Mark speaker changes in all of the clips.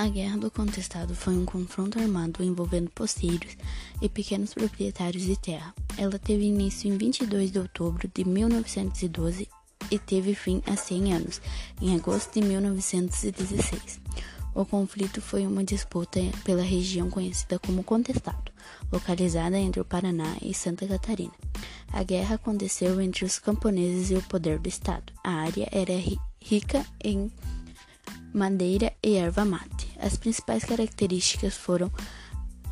Speaker 1: A Guerra do Contestado foi um confronto armado envolvendo posteiros e pequenos proprietários de terra. Ela teve início em 22 de outubro de 1912 e teve fim há 100 anos, em agosto de 1916. O conflito foi uma disputa pela região conhecida como Contestado, localizada entre o Paraná e Santa Catarina. A guerra aconteceu entre os camponeses e o poder do Estado. A área era rica em madeira e erva mate. As principais características foram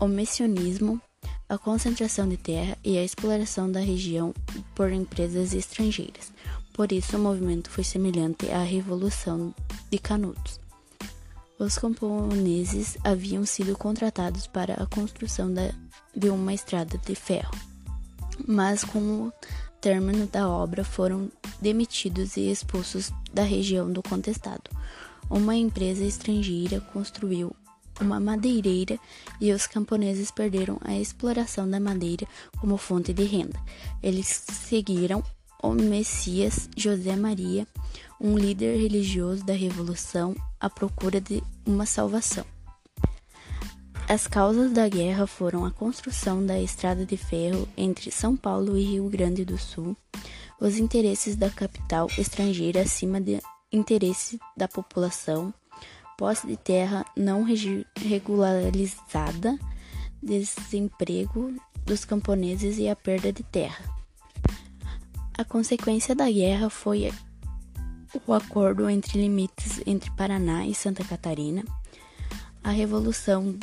Speaker 1: o missionismo, a concentração de terra e a exploração da região por empresas estrangeiras. Por isso, o movimento foi semelhante à Revolução de Canudos. Os camponeses haviam sido contratados para a construção da, de uma estrada de ferro, mas com o término da obra foram demitidos e expulsos da região do contestado uma empresa estrangeira construiu uma madeireira e os camponeses perderam a exploração da madeira como fonte de renda. Eles seguiram o Messias José Maria, um líder religioso da Revolução, à procura de uma salvação. As causas da guerra foram a construção da estrada de ferro entre São Paulo e Rio Grande do Sul, os interesses da capital estrangeira acima de interesse da população, posse de terra não regularizada, desemprego dos camponeses e a perda de terra. A consequência da guerra foi o acordo entre limites entre Paraná e Santa Catarina. A revolução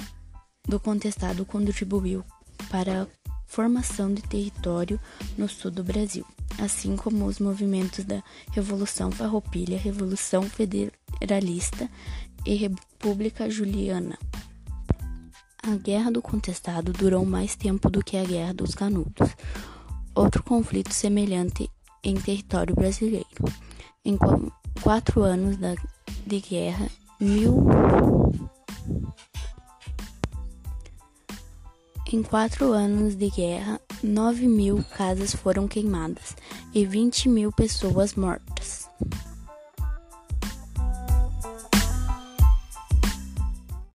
Speaker 1: do contestado contribuiu para a formação de território no sul do Brasil assim como os movimentos da Revolução Farroupilha, Revolução Federalista e República Juliana. A Guerra do Contestado durou mais tempo do que a Guerra dos Canudos, outro conflito semelhante em território brasileiro. Em quatro anos de guerra, mil Em quatro anos de guerra, 9 mil casas foram queimadas e 20 mil pessoas mortas.